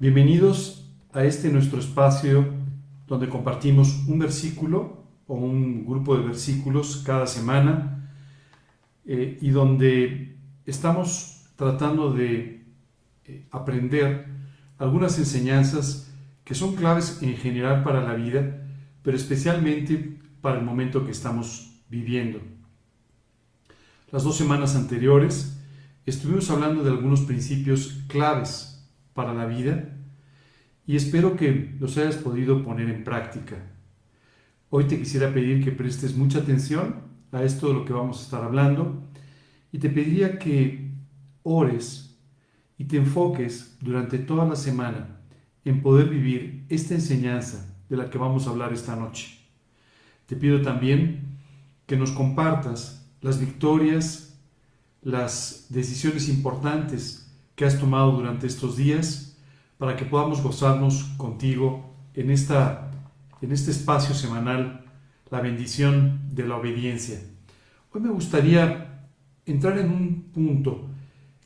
Bienvenidos a este nuestro espacio donde compartimos un versículo o un grupo de versículos cada semana eh, y donde estamos tratando de eh, aprender algunas enseñanzas que son claves en general para la vida, pero especialmente para el momento que estamos viviendo. Las dos semanas anteriores estuvimos hablando de algunos principios claves para la vida y espero que los hayas podido poner en práctica. Hoy te quisiera pedir que prestes mucha atención a esto de lo que vamos a estar hablando y te pediría que ores y te enfoques durante toda la semana en poder vivir esta enseñanza de la que vamos a hablar esta noche. Te pido también que nos compartas las victorias las decisiones importantes que has tomado durante estos días para que podamos gozarnos contigo en, esta, en este espacio semanal, la bendición de la obediencia. Hoy me gustaría entrar en un punto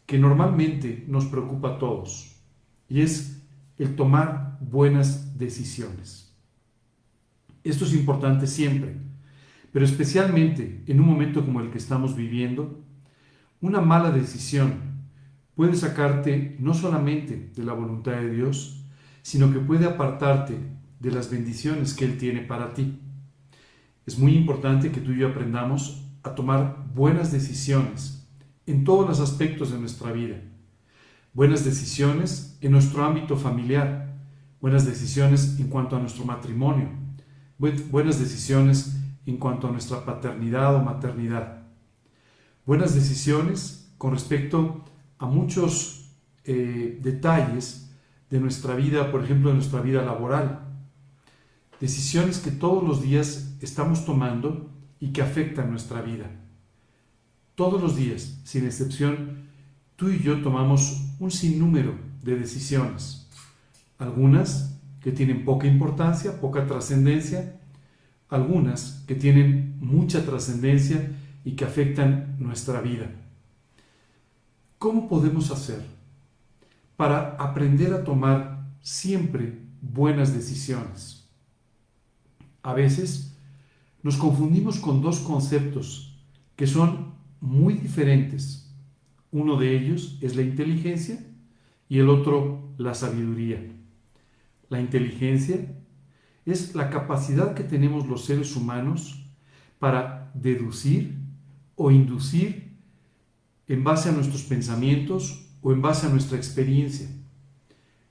que normalmente nos preocupa a todos y es el tomar buenas decisiones. Esto es importante siempre, pero especialmente en un momento como el que estamos viviendo, una mala decisión puede sacarte no solamente de la voluntad de Dios, sino que puede apartarte de las bendiciones que Él tiene para ti. Es muy importante que tú y yo aprendamos a tomar buenas decisiones en todos los aspectos de nuestra vida. Buenas decisiones en nuestro ámbito familiar, buenas decisiones en cuanto a nuestro matrimonio, buenas decisiones en cuanto a nuestra paternidad o maternidad buenas decisiones con respecto a muchos eh, detalles de nuestra vida, por ejemplo, de nuestra vida laboral. Decisiones que todos los días estamos tomando y que afectan nuestra vida. Todos los días, sin excepción, tú y yo tomamos un sinnúmero de decisiones. Algunas que tienen poca importancia, poca trascendencia, algunas que tienen mucha trascendencia y que afectan nuestra vida. ¿Cómo podemos hacer para aprender a tomar siempre buenas decisiones? A veces nos confundimos con dos conceptos que son muy diferentes. Uno de ellos es la inteligencia y el otro la sabiduría. La inteligencia es la capacidad que tenemos los seres humanos para deducir o inducir en base a nuestros pensamientos o en base a nuestra experiencia.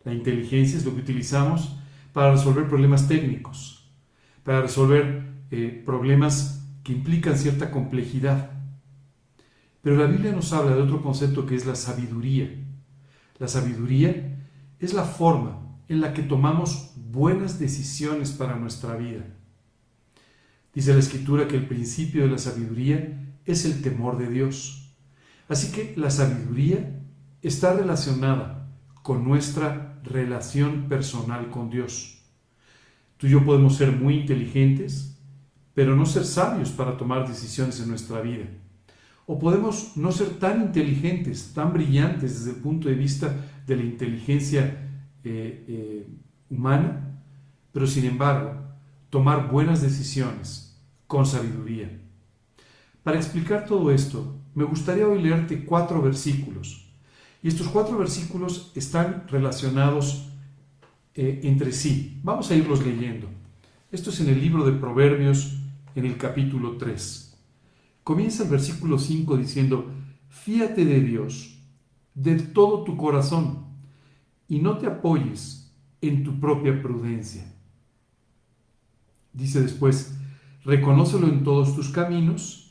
La inteligencia es lo que utilizamos para resolver problemas técnicos, para resolver eh, problemas que implican cierta complejidad. Pero la Biblia nos habla de otro concepto que es la sabiduría. La sabiduría es la forma en la que tomamos buenas decisiones para nuestra vida. Dice la escritura que el principio de la sabiduría es el temor de Dios. Así que la sabiduría está relacionada con nuestra relación personal con Dios. Tú y yo podemos ser muy inteligentes, pero no ser sabios para tomar decisiones en nuestra vida. O podemos no ser tan inteligentes, tan brillantes desde el punto de vista de la inteligencia eh, eh, humana, pero sin embargo tomar buenas decisiones con sabiduría. Para explicar todo esto, me gustaría hoy leerte cuatro versículos. Y estos cuatro versículos están relacionados eh, entre sí. Vamos a irlos leyendo. Esto es en el libro de Proverbios, en el capítulo 3. Comienza el versículo 5 diciendo, fíate de Dios de todo tu corazón y no te apoyes en tu propia prudencia. Dice después, reconócelo en todos tus caminos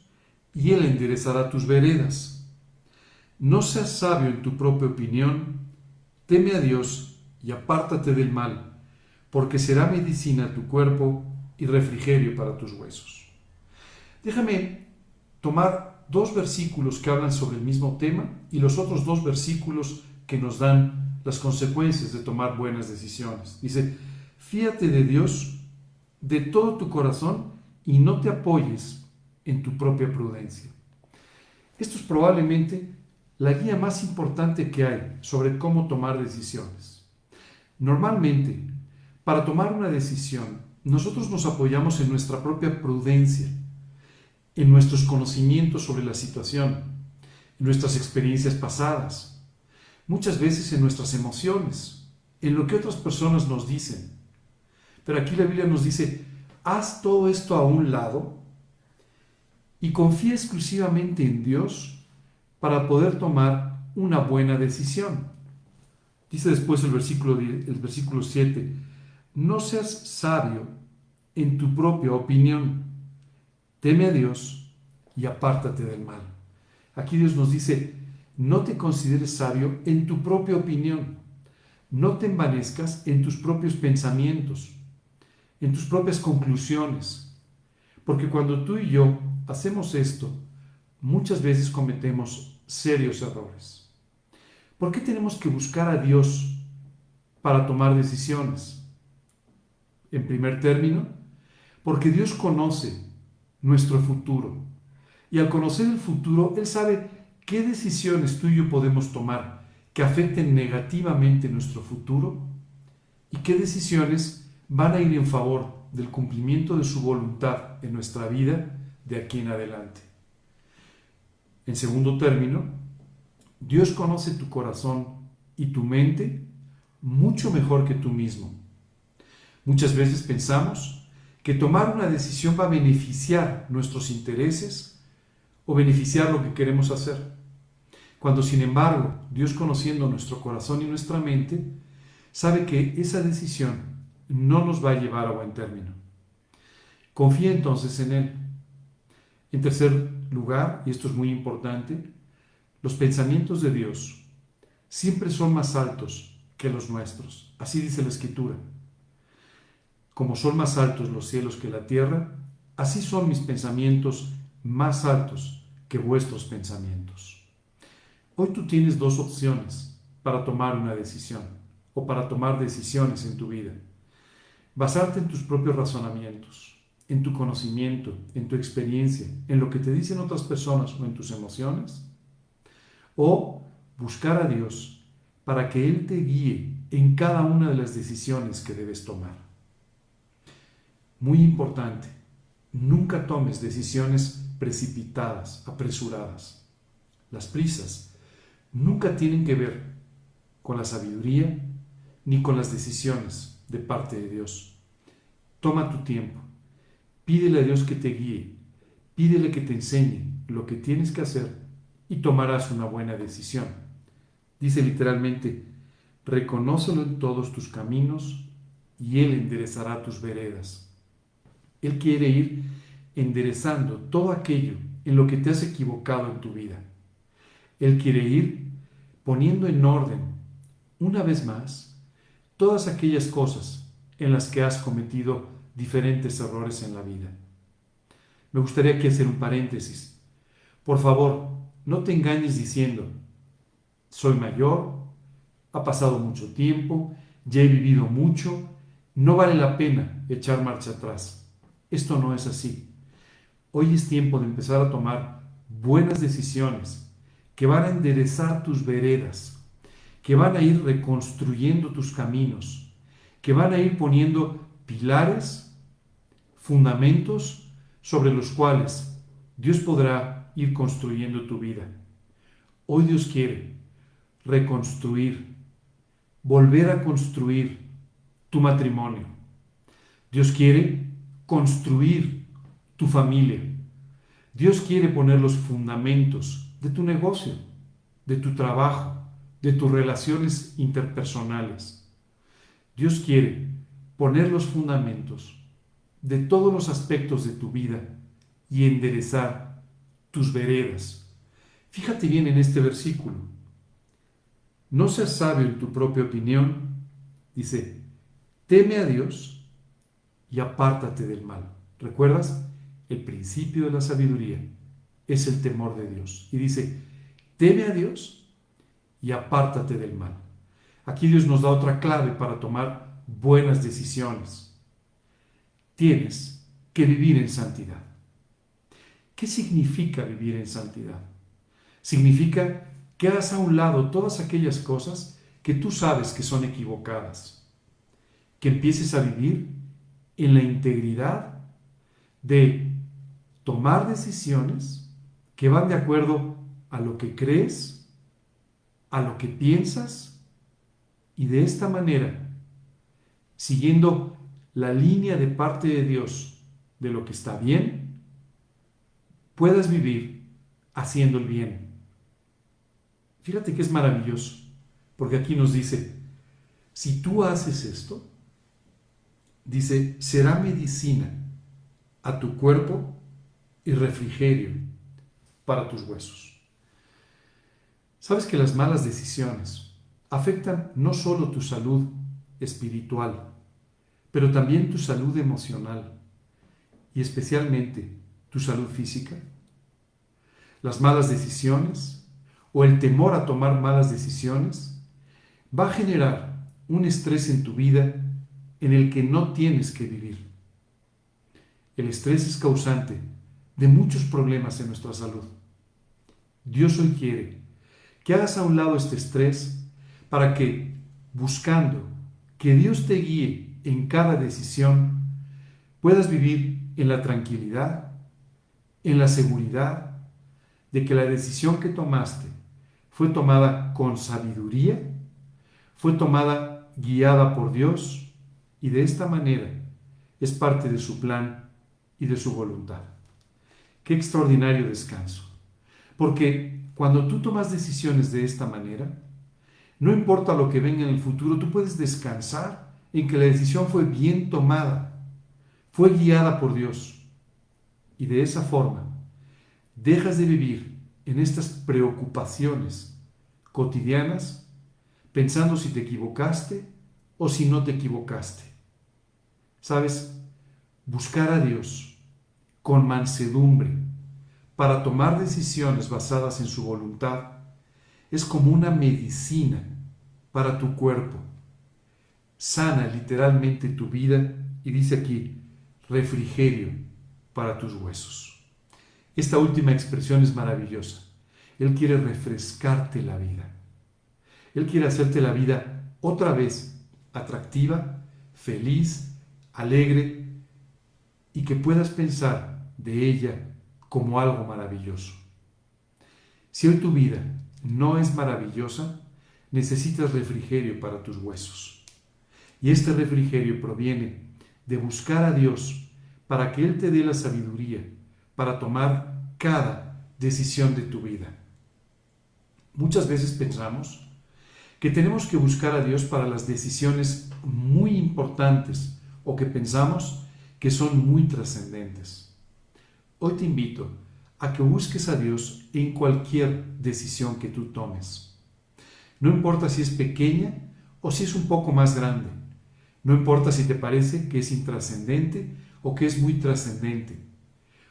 y Él enderezará tus veredas. No seas sabio en tu propia opinión, teme a Dios y apártate del mal, porque será medicina a tu cuerpo y refrigerio para tus huesos. Déjame tomar dos versículos que hablan sobre el mismo tema y los otros dos versículos que nos dan las consecuencias de tomar buenas decisiones. Dice, fíate de Dios de todo tu corazón y no te apoyes en tu propia prudencia. Esto es probablemente la guía más importante que hay sobre cómo tomar decisiones. Normalmente, para tomar una decisión, nosotros nos apoyamos en nuestra propia prudencia, en nuestros conocimientos sobre la situación, en nuestras experiencias pasadas, muchas veces en nuestras emociones, en lo que otras personas nos dicen. Pero aquí la Biblia nos dice, haz todo esto a un lado y confía exclusivamente en Dios para poder tomar una buena decisión. Dice después el versículo, el versículo 7, no seas sabio en tu propia opinión, teme a Dios y apártate del mal. Aquí Dios nos dice, no te consideres sabio en tu propia opinión, no te envanezcas en tus propios pensamientos, en tus propias conclusiones, porque cuando tú y yo hacemos esto, muchas veces cometemos serios errores. ¿Por qué tenemos que buscar a Dios para tomar decisiones? En primer término, porque Dios conoce nuestro futuro. Y al conocer el futuro, Él sabe qué decisiones tú y yo podemos tomar que afecten negativamente nuestro futuro y qué decisiones van a ir en favor del cumplimiento de su voluntad en nuestra vida de aquí en adelante. En segundo término, Dios conoce tu corazón y tu mente mucho mejor que tú mismo. Muchas veces pensamos que tomar una decisión va a beneficiar nuestros intereses o beneficiar lo que queremos hacer. Cuando sin embargo Dios conociendo nuestro corazón y nuestra mente, sabe que esa decisión no nos va a llevar a buen término. Confía entonces en Él. En tercer lugar, y esto es muy importante, los pensamientos de Dios siempre son más altos que los nuestros. Así dice la Escritura. Como son más altos los cielos que la tierra, así son mis pensamientos más altos que vuestros pensamientos. Hoy tú tienes dos opciones para tomar una decisión o para tomar decisiones en tu vida. Basarte en tus propios razonamientos, en tu conocimiento, en tu experiencia, en lo que te dicen otras personas o en tus emociones o buscar a Dios para que Él te guíe en cada una de las decisiones que debes tomar. Muy importante, nunca tomes decisiones precipitadas, apresuradas. Las prisas nunca tienen que ver con la sabiduría ni con las decisiones de parte de Dios. Toma tu tiempo, pídele a Dios que te guíe, pídele que te enseñe lo que tienes que hacer y tomarás una buena decisión. Dice literalmente, reconócelo en todos tus caminos y Él enderezará tus veredas. Él quiere ir enderezando todo aquello en lo que te has equivocado en tu vida. Él quiere ir poniendo en orden, una vez más, todas aquellas cosas en las que has cometido diferentes errores en la vida. Me gustaría aquí hacer un paréntesis. Por favor, no te engañes diciendo, soy mayor, ha pasado mucho tiempo, ya he vivido mucho, no vale la pena echar marcha atrás. Esto no es así. Hoy es tiempo de empezar a tomar buenas decisiones que van a enderezar tus veredas, que van a ir reconstruyendo tus caminos, que van a ir poniendo pilares, fundamentos sobre los cuales Dios podrá ir construyendo tu vida. Hoy Dios quiere reconstruir, volver a construir tu matrimonio. Dios quiere construir tu familia. Dios quiere poner los fundamentos de tu negocio, de tu trabajo, de tus relaciones interpersonales. Dios quiere poner los fundamentos de todos los aspectos de tu vida y enderezar tus veredas. Fíjate bien en este versículo. No seas sabio en tu propia opinión. Dice, teme a Dios y apártate del mal. ¿Recuerdas? El principio de la sabiduría es el temor de Dios. Y dice, teme a Dios y apártate del mal. Aquí Dios nos da otra clave para tomar buenas decisiones. Tienes que vivir en santidad. ¿Qué significa vivir en santidad? Significa que hagas a un lado todas aquellas cosas que tú sabes que son equivocadas. que empieces a vivir en la integridad de tomar decisiones que van de acuerdo a lo que crees, a lo que piensas, y de esta manera, siguiendo la línea de parte de Dios de lo que está bien, puedas vivir haciendo el bien. Fíjate que es maravilloso, porque aquí nos dice, si tú haces esto, dice, será medicina a tu cuerpo y refrigerio para tus huesos. Sabes que las malas decisiones afectan no solo tu salud espiritual, pero también tu salud emocional y especialmente tu salud física. Las malas decisiones o el temor a tomar malas decisiones va a generar un estrés en tu vida en el que no tienes que vivir. El estrés es causante de muchos problemas en nuestra salud. Dios hoy quiere que hagas a un lado este estrés para que, buscando que Dios te guíe en cada decisión, puedas vivir en la tranquilidad, en la seguridad de que la decisión que tomaste fue tomada con sabiduría, fue tomada guiada por Dios y de esta manera es parte de su plan y de su voluntad. Qué extraordinario descanso. Porque cuando tú tomas decisiones de esta manera, no importa lo que venga en el futuro, tú puedes descansar en que la decisión fue bien tomada, fue guiada por Dios. Y de esa forma, dejas de vivir en estas preocupaciones cotidianas pensando si te equivocaste o si no te equivocaste. ¿Sabes? Buscar a Dios con mansedumbre para tomar decisiones basadas en su voluntad es como una medicina para tu cuerpo. Sana literalmente tu vida y dice aquí, refrigerio para tus huesos. Esta última expresión es maravillosa. Él quiere refrescarte la vida. Él quiere hacerte la vida otra vez atractiva, feliz, alegre y que puedas pensar de ella como algo maravilloso. Si hoy tu vida no es maravillosa, necesitas refrigerio para tus huesos. Y este refrigerio proviene de buscar a Dios para que Él te dé la sabiduría para tomar cada decisión de tu vida. Muchas veces pensamos que tenemos que buscar a Dios para las decisiones muy importantes o que pensamos que son muy trascendentes. Hoy te invito a que busques a Dios en cualquier decisión que tú tomes. No importa si es pequeña o si es un poco más grande. No importa si te parece que es intrascendente o que es muy trascendente.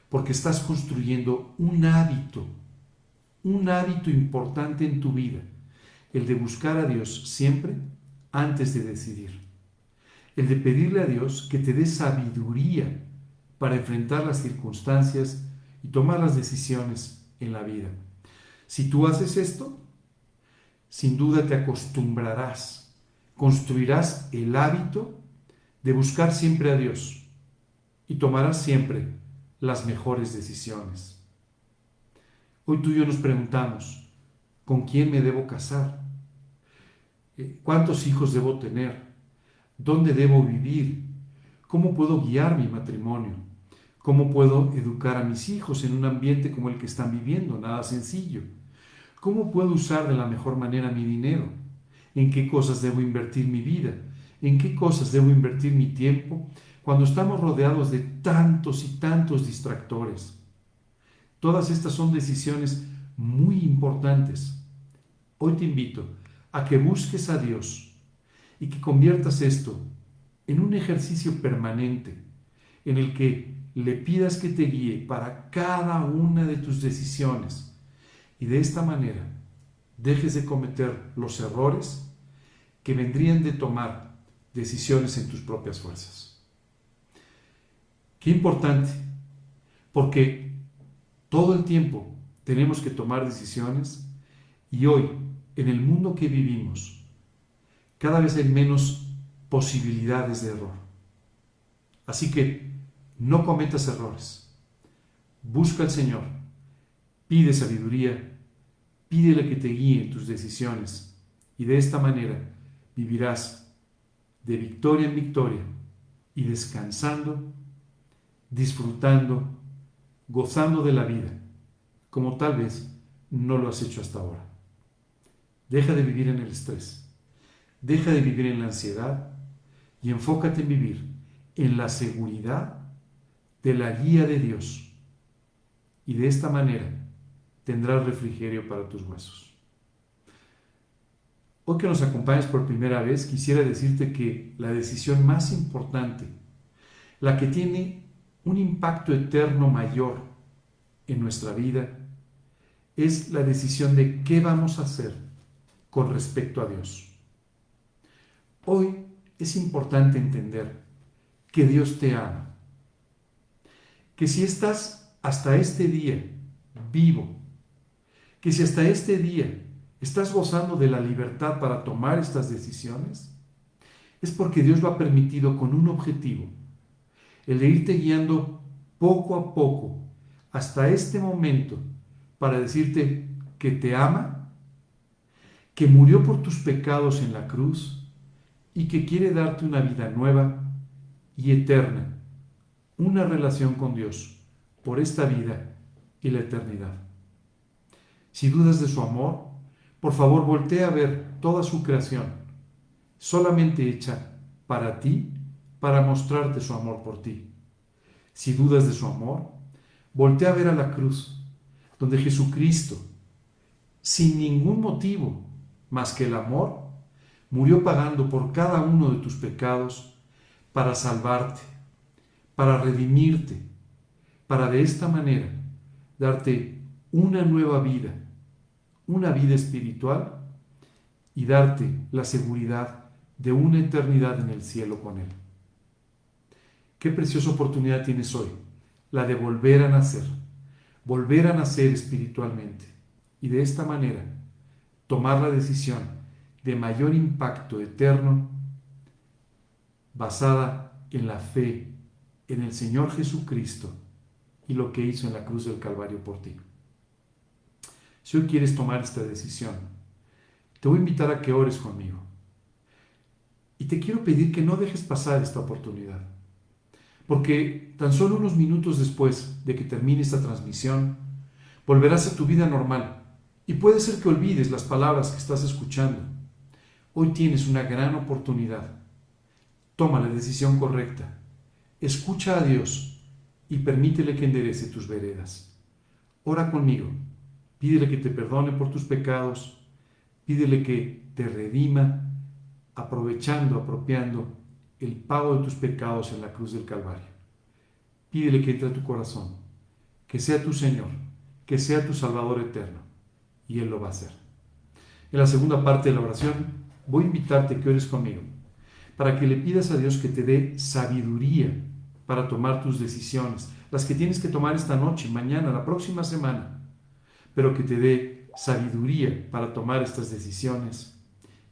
Porque estás construyendo un hábito, un hábito importante en tu vida, el de buscar a Dios siempre antes de decidir el de pedirle a Dios que te dé sabiduría para enfrentar las circunstancias y tomar las decisiones en la vida. Si tú haces esto, sin duda te acostumbrarás, construirás el hábito de buscar siempre a Dios y tomarás siempre las mejores decisiones. Hoy tú y yo nos preguntamos, ¿con quién me debo casar? Eh, ¿Cuántos hijos debo tener? ¿Dónde debo vivir? ¿Cómo puedo guiar mi matrimonio? ¿Cómo puedo educar a mis hijos en un ambiente como el que están viviendo? Nada sencillo. ¿Cómo puedo usar de la mejor manera mi dinero? ¿En qué cosas debo invertir mi vida? ¿En qué cosas debo invertir mi tiempo cuando estamos rodeados de tantos y tantos distractores? Todas estas son decisiones muy importantes. Hoy te invito a que busques a Dios y que conviertas esto en un ejercicio permanente en el que le pidas que te guíe para cada una de tus decisiones y de esta manera dejes de cometer los errores que vendrían de tomar decisiones en tus propias fuerzas. Qué importante, porque todo el tiempo tenemos que tomar decisiones y hoy, en el mundo que vivimos, cada vez hay menos posibilidades de error. Así que no cometas errores. Busca al Señor, pide sabiduría, pídele que te guíe en tus decisiones y de esta manera vivirás de victoria en victoria y descansando, disfrutando, gozando de la vida, como tal vez no lo has hecho hasta ahora. Deja de vivir en el estrés, deja de vivir en la ansiedad y enfócate en vivir en la seguridad de la guía de Dios. Y de esta manera tendrás refrigerio para tus huesos. Hoy que nos acompañes por primera vez, quisiera decirte que la decisión más importante, la que tiene un impacto eterno mayor en nuestra vida, es la decisión de qué vamos a hacer con respecto a Dios. Hoy es importante entender que Dios te ama, que si estás hasta este día vivo, que si hasta este día estás gozando de la libertad para tomar estas decisiones, es porque Dios lo ha permitido con un objetivo, el de irte guiando poco a poco hasta este momento para decirte que te ama, que murió por tus pecados en la cruz y que quiere darte una vida nueva y eterna, una relación con Dios por esta vida y la eternidad. Si dudas de su amor, por favor voltea a ver toda su creación, solamente hecha para ti, para mostrarte su amor por ti. Si dudas de su amor, voltea a ver a la cruz, donde Jesucristo, sin ningún motivo más que el amor, murió pagando por cada uno de tus pecados para salvarte, para redimirte, para de esta manera darte una nueva vida, una vida espiritual y darte la seguridad de una eternidad en el cielo con Él. Qué preciosa oportunidad tienes hoy, la de volver a nacer, volver a nacer espiritualmente y de esta manera tomar la decisión de mayor impacto eterno basada en la fe en el Señor Jesucristo y lo que hizo en la cruz del Calvario por ti. Si hoy quieres tomar esta decisión, te voy a invitar a que ores conmigo. Y te quiero pedir que no dejes pasar esta oportunidad. Porque tan solo unos minutos después de que termine esta transmisión, volverás a tu vida normal. Y puede ser que olvides las palabras que estás escuchando. Hoy tienes una gran oportunidad Toma la decisión correcta. Escucha a Dios y permítele que enderece tus veredas. Ora conmigo. Pídele que te perdone por tus pecados. Pídele que te redima, aprovechando, apropiando el pago de tus pecados en la cruz del Calvario. Pídele que entre a tu corazón, que sea tu Señor, que sea tu Salvador eterno. Y Él lo va a hacer. En la segunda parte de la oración, voy a invitarte que ores conmigo para que le pidas a Dios que te dé sabiduría para tomar tus decisiones, las que tienes que tomar esta noche, mañana, la próxima semana, pero que te dé sabiduría para tomar estas decisiones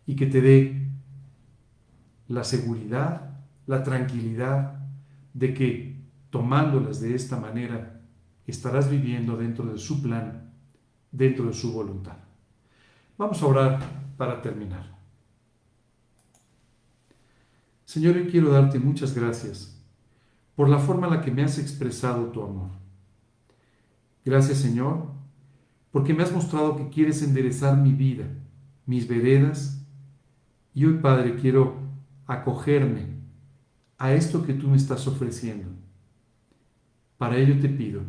y que te dé la seguridad, la tranquilidad de que tomándolas de esta manera estarás viviendo dentro de su plan, dentro de su voluntad. Vamos a orar para terminar. Señor, yo quiero darte muchas gracias por la forma en la que me has expresado tu amor. Gracias, Señor, porque me has mostrado que quieres enderezar mi vida, mis veredas, y hoy, Padre, quiero acogerme a esto que tú me estás ofreciendo. Para ello te pido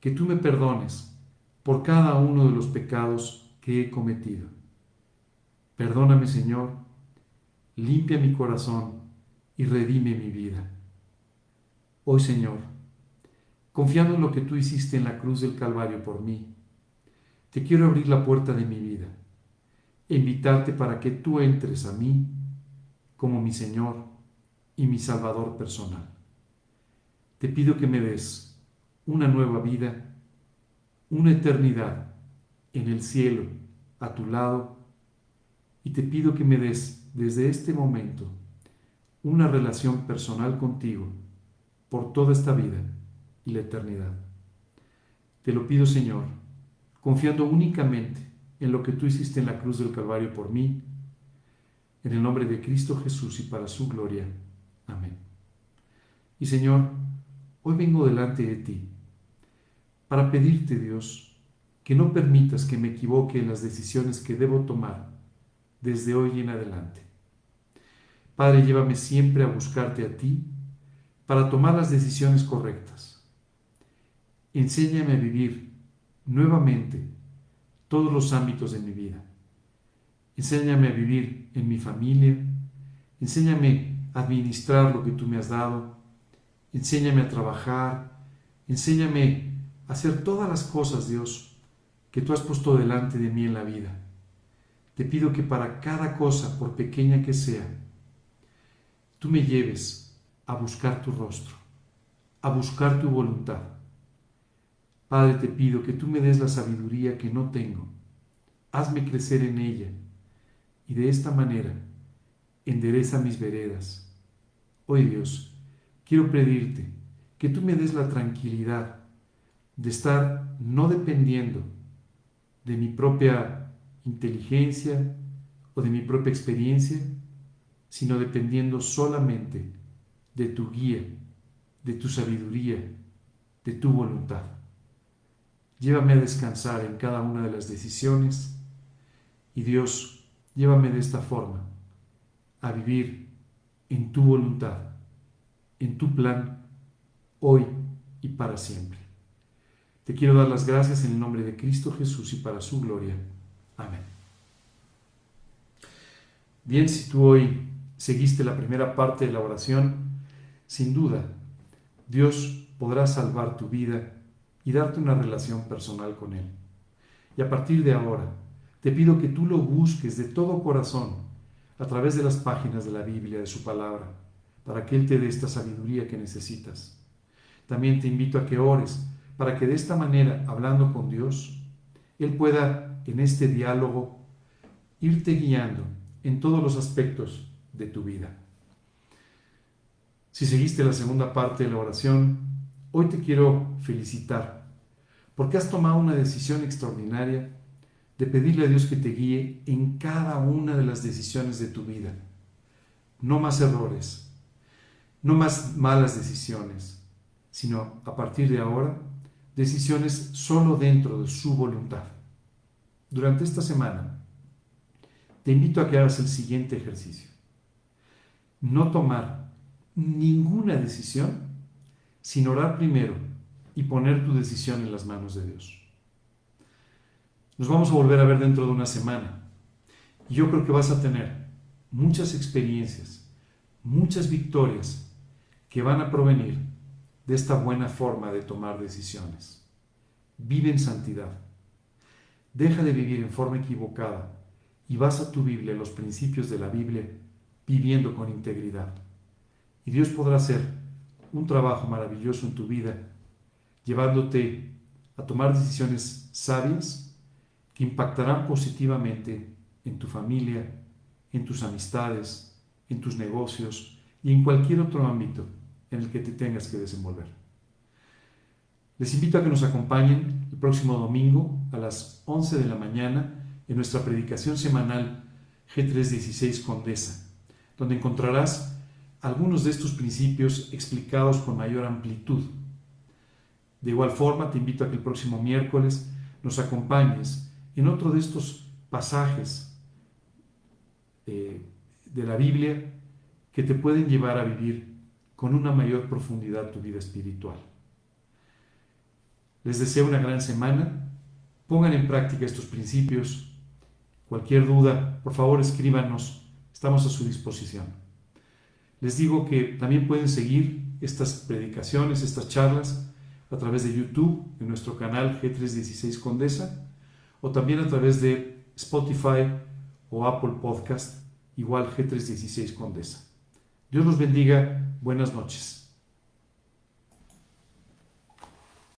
que tú me perdones por cada uno de los pecados que he cometido. Perdóname, Señor, limpia mi corazón y redime mi vida. Hoy, Señor, confiando en lo que tú hiciste en la cruz del Calvario por mí, te quiero abrir la puerta de mi vida e invitarte para que tú entres a mí como mi Señor y mi Salvador personal. Te pido que me des una nueva vida, una eternidad en el cielo, a tu lado, y te pido que me des desde este momento una relación personal contigo por toda esta vida y la eternidad. Te lo pido, Señor, confiando únicamente en lo que tú hiciste en la cruz del Calvario por mí, en el nombre de Cristo Jesús y para su gloria. Amén. Y Señor, hoy vengo delante de ti para pedirte, Dios, que no permitas que me equivoque en las decisiones que debo tomar desde hoy en adelante. Padre, llévame siempre a buscarte a ti para tomar las decisiones correctas. Enséñame a vivir nuevamente todos los ámbitos de mi vida. Enséñame a vivir en mi familia. Enséñame a administrar lo que tú me has dado. Enséñame a trabajar. Enséñame a hacer todas las cosas, Dios, que tú has puesto delante de mí en la vida. Te pido que para cada cosa, por pequeña que sea, tú me lleves a buscar tu rostro, a buscar tu voluntad. Padre, te pido que tú me des la sabiduría que no tengo. Hazme crecer en ella y de esta manera endereza mis veredas. Hoy Dios, quiero pedirte que tú me des la tranquilidad de estar no dependiendo de mi propia inteligencia o de mi propia experiencia, sino dependiendo solamente de tu guía, de tu sabiduría, de tu voluntad. Llévame a descansar en cada una de las decisiones y Dios, llévame de esta forma a vivir en tu voluntad, en tu plan, hoy y para siempre. Te quiero dar las gracias en el nombre de Cristo Jesús y para su gloria. Amén. Bien, si tú hoy seguiste la primera parte de la oración, sin duda, Dios podrá salvar tu vida y darte una relación personal con Él. Y a partir de ahora, te pido que tú lo busques de todo corazón a través de las páginas de la Biblia, de su palabra, para que Él te dé esta sabiduría que necesitas. También te invito a que ores para que de esta manera, hablando con Dios, Él pueda en este diálogo irte guiando en todos los aspectos de tu vida. Si seguiste la segunda parte de la oración, hoy te quiero felicitar porque has tomado una decisión extraordinaria de pedirle a Dios que te guíe en cada una de las decisiones de tu vida. No más errores, no más malas decisiones, sino a partir de ahora, decisiones solo dentro de su voluntad. Durante esta semana, te invito a que hagas el siguiente ejercicio no tomar ninguna decisión sin orar primero y poner tu decisión en las manos de Dios. Nos vamos a volver a ver dentro de una semana y yo creo que vas a tener muchas experiencias, muchas victorias que van a provenir de esta buena forma de tomar decisiones. Vive en santidad. Deja de vivir en forma equivocada y vas a tu Biblia, los principios de la Biblia viviendo con integridad. Y Dios podrá hacer un trabajo maravilloso en tu vida, llevándote a tomar decisiones sabias que impactarán positivamente en tu familia, en tus amistades, en tus negocios y en cualquier otro ámbito en el que te tengas que desenvolver. Les invito a que nos acompañen el próximo domingo a las 11 de la mañana en nuestra predicación semanal G316 Condesa donde encontrarás algunos de estos principios explicados con mayor amplitud. De igual forma, te invito a que el próximo miércoles nos acompañes en otro de estos pasajes eh, de la Biblia que te pueden llevar a vivir con una mayor profundidad tu vida espiritual. Les deseo una gran semana. Pongan en práctica estos principios. Cualquier duda, por favor escríbanos Estamos a su disposición. Les digo que también pueden seguir estas predicaciones, estas charlas, a través de YouTube, en nuestro canal G316 Condesa, o también a través de Spotify o Apple Podcast, igual G316 Condesa. Dios los bendiga. Buenas noches.